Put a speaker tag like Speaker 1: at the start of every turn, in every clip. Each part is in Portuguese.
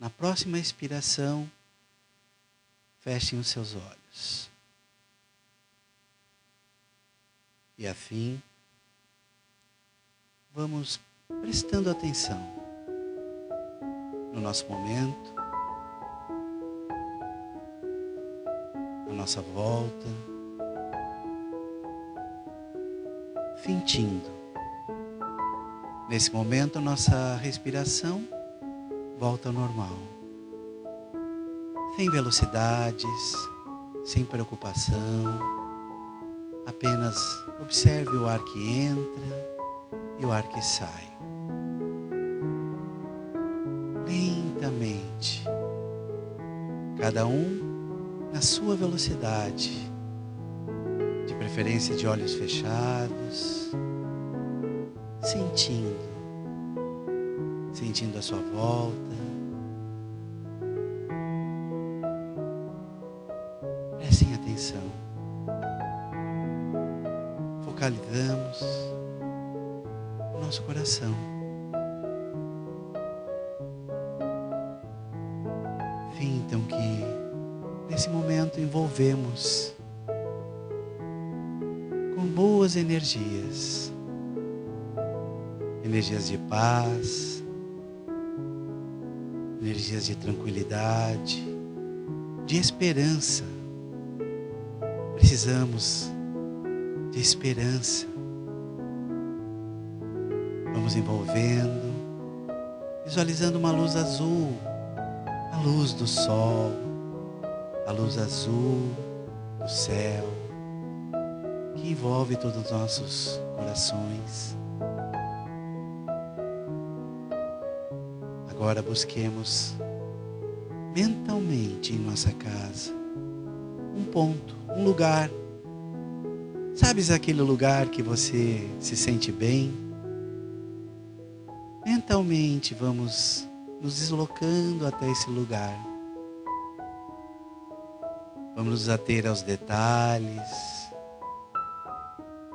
Speaker 1: na próxima expiração, fechem os seus olhos. E afim, vamos prestando atenção no nosso momento, na nossa volta, fintindo. Nesse momento, a nossa respiração volta ao normal. Sem velocidades, sem preocupação. Apenas observe o ar que entra e o ar que sai. Lentamente. Cada um na sua velocidade. De preferência de olhos fechados sentindo, sentindo a sua volta. Prestem atenção. Focalizamos o nosso coração. Fintam que nesse momento envolvemos com boas energias energias de paz, energias de tranquilidade, de esperança. Precisamos de esperança. Vamos envolvendo, visualizando uma luz azul, a luz do sol, a luz azul do céu, que envolve todos os nossos corações. Agora busquemos mentalmente em nossa casa um ponto, um lugar. Sabes aquele lugar que você se sente bem? Mentalmente vamos nos deslocando até esse lugar. Vamos nos ater aos detalhes.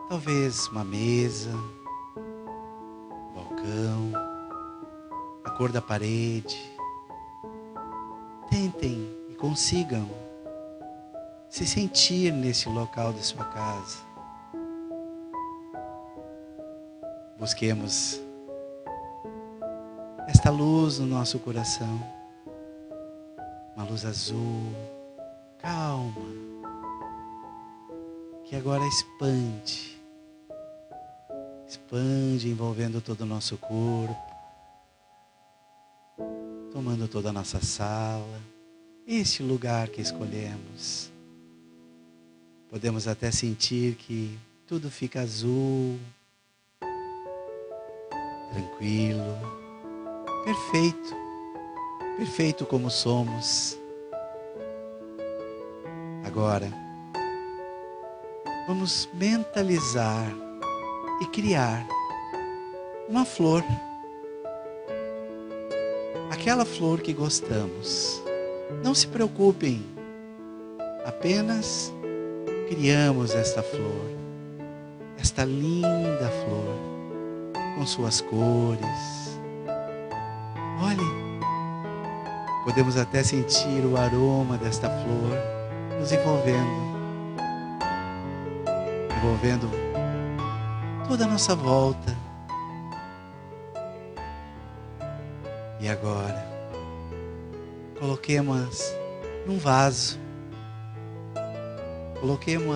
Speaker 1: Talvez uma mesa, um balcão cor da parede. Tentem e consigam se sentir nesse local de sua casa. Busquemos esta luz no nosso coração, uma luz azul, calma, que agora expande, expande envolvendo todo o nosso corpo tomando toda a nossa sala, este lugar que escolhemos. Podemos até sentir que tudo fica azul, tranquilo, perfeito, perfeito como somos. Agora, vamos mentalizar e criar uma flor aquela flor que gostamos. Não se preocupem, apenas criamos esta flor, esta linda flor, com suas cores. Olhe, podemos até sentir o aroma desta flor nos envolvendo, envolvendo toda a nossa volta E agora, coloquemos num vaso, coloquemos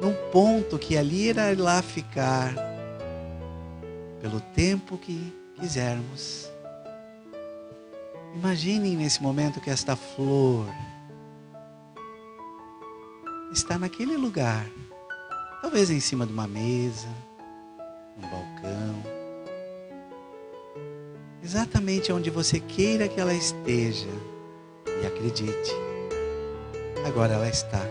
Speaker 1: num ponto que ali irá lá ficar pelo tempo que quisermos. Imaginem nesse momento que esta flor está naquele lugar, talvez em cima de uma mesa, um balcão exatamente onde você queira que ela esteja. E acredite, agora ela está.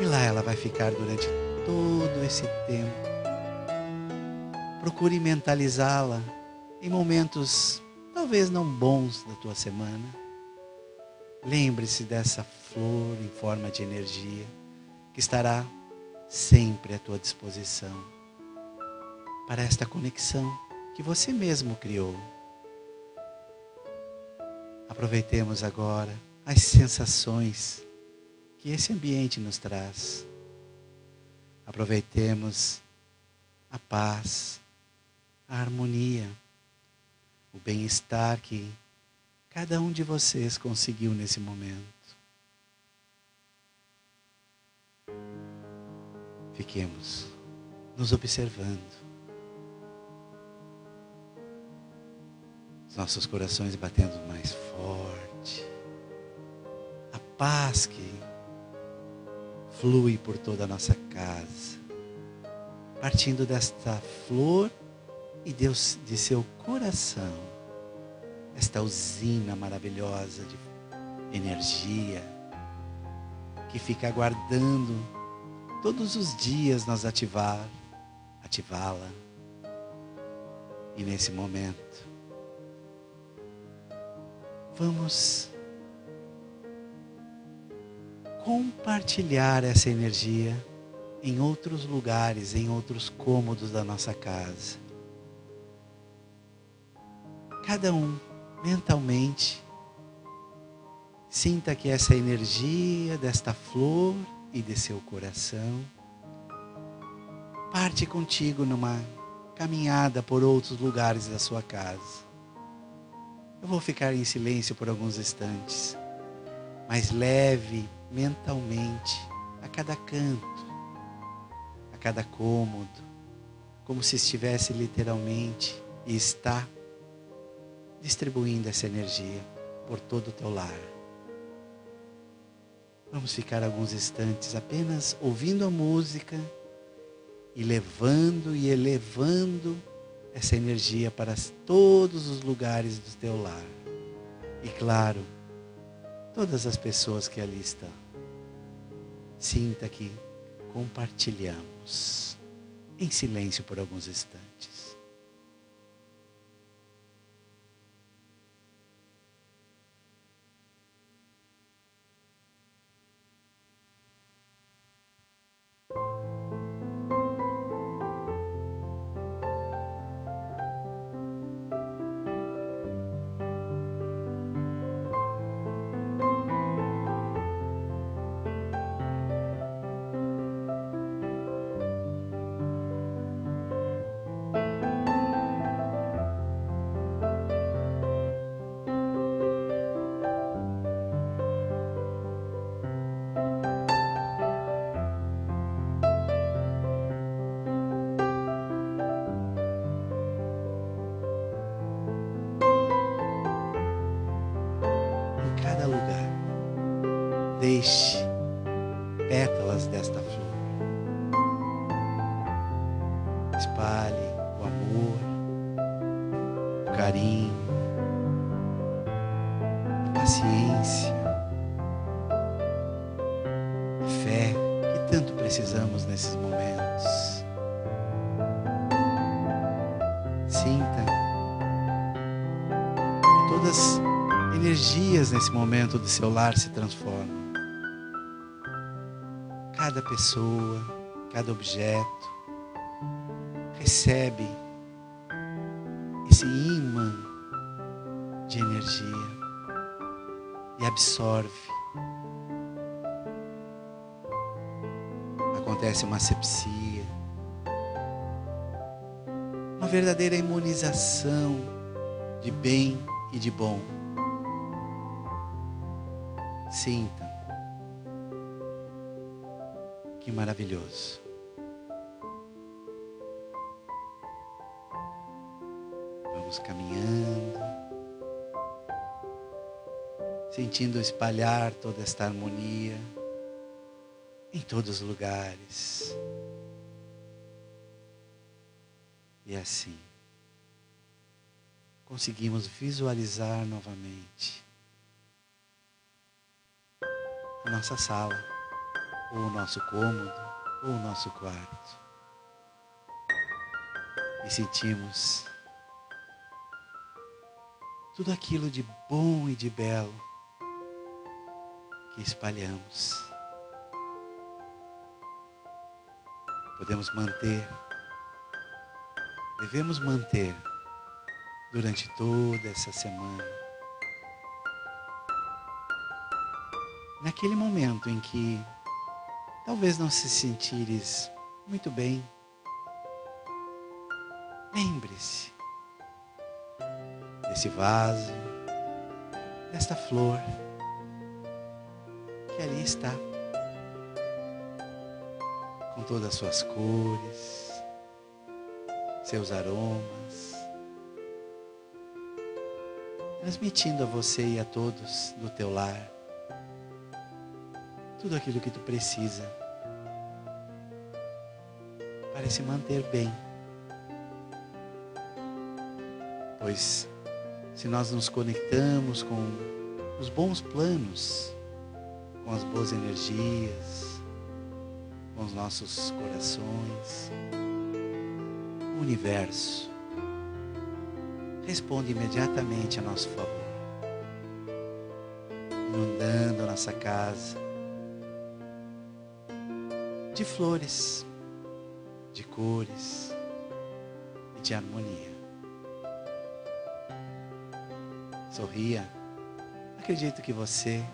Speaker 1: E lá ela vai ficar durante todo esse tempo. Procure mentalizá-la em momentos talvez não bons da tua semana. Lembre-se dessa flor em forma de energia que estará sempre à tua disposição para esta conexão que você mesmo criou. Aproveitemos agora as sensações que esse ambiente nos traz. Aproveitemos a paz, a harmonia, o bem-estar que cada um de vocês conseguiu nesse momento. Fiquemos nos observando. Nossos corações batendo mais forte. A paz que flui por toda a nossa casa. Partindo desta flor e Deus de seu coração. Esta usina maravilhosa de energia que fica aguardando todos os dias nós ativar, ativá-la. E nesse momento, vamos compartilhar essa energia em outros lugares, em outros cômodos da nossa casa. Cada um mentalmente sinta que essa energia desta flor e de seu coração. Parte contigo numa caminhada por outros lugares da sua casa. Eu vou ficar em silêncio por alguns instantes, mas leve mentalmente a cada canto, a cada cômodo, como se estivesse literalmente e está distribuindo essa energia por todo o teu lar. Vamos ficar alguns instantes apenas ouvindo a música e levando e elevando essa energia para todos os lugares do teu lar. E claro, todas as pessoas que ali estão. Sinta que compartilhamos em silêncio por alguns instantes. Deixe pétalas desta flor. Espalhe o amor, o carinho, a paciência, a fé que tanto precisamos nesses momentos. Sinta que todas as energias nesse momento do seu lar se transformam cada pessoa, cada objeto recebe esse imã de energia e absorve. Acontece uma sepsia, uma verdadeira imunização de bem e de bom. Sinta Que maravilhoso. Vamos caminhando, sentindo espalhar toda esta harmonia em todos os lugares. E assim, conseguimos visualizar novamente a nossa sala ou o nosso cômodo, ou o nosso quarto. E sentimos tudo aquilo de bom e de belo que espalhamos. Podemos manter, devemos manter durante toda essa semana naquele momento em que talvez não se sentires muito bem, lembre-se desse vaso, desta flor que ali está, com todas as suas cores, seus aromas, transmitindo a você e a todos do teu lar tudo aquilo que tu precisa para se manter bem. Pois se nós nos conectamos com os bons planos, com as boas energias, com os nossos corações, o universo responde imediatamente a nosso favor, inundando a nossa casa de flores, de cores e de harmonia. Sorria. Acredito que você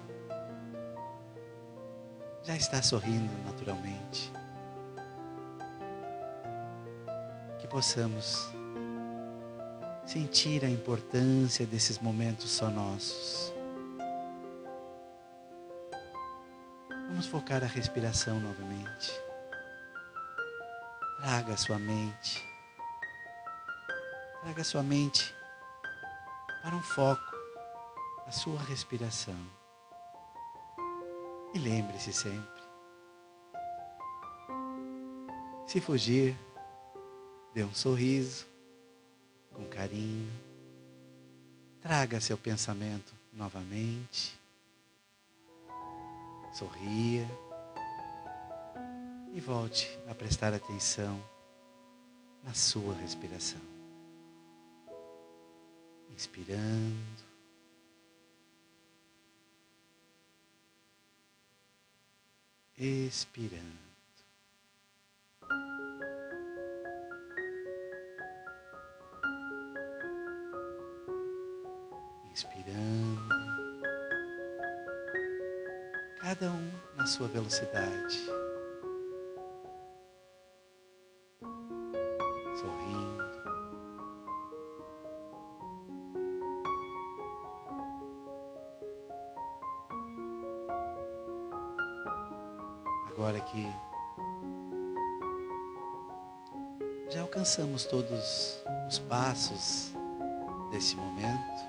Speaker 1: já está sorrindo naturalmente. Que possamos sentir a importância desses momentos só nossos. Vamos focar a respiração novamente. Traga a sua mente. Traga a sua mente para um foco, a sua respiração. E lembre-se sempre: se fugir, dê um sorriso, com carinho. Traga seu pensamento novamente sorria e volte a prestar atenção na sua respiração. Inspirando. Expirando. Cada um na sua velocidade. Sorrindo. Agora que já alcançamos todos os passos desse momento,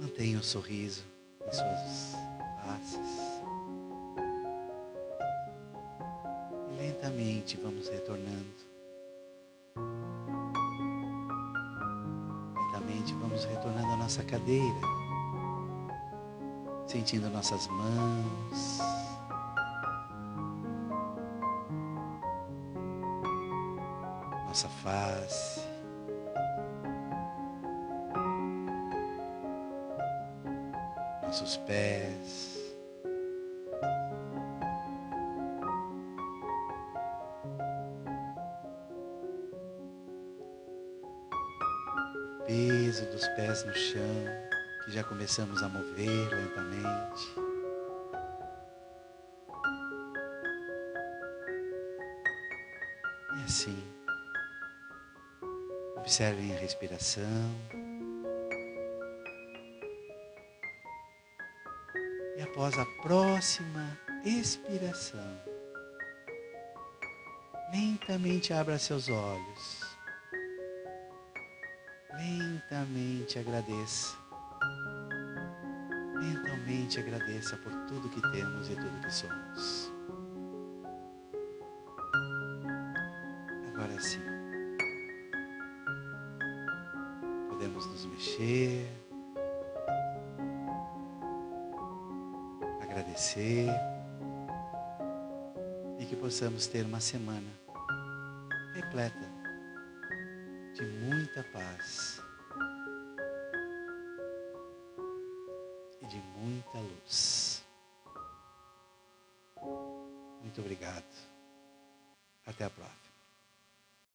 Speaker 1: mantenha o sorriso suas faces. E lentamente vamos retornando. Lentamente vamos retornando à nossa cadeira, sentindo nossas mãos. Nossos pés. Peso dos pés no chão, que já começamos a mover lentamente. E assim, observem a respiração. E após a próxima expiração, lentamente abra seus olhos. Lentamente agradeça. Lentamente agradeça por tudo que temos e tudo que somos. Agora sim. Podemos nos mexer. Agradecer e que possamos ter uma semana repleta de muita paz e de muita luz. Muito obrigado.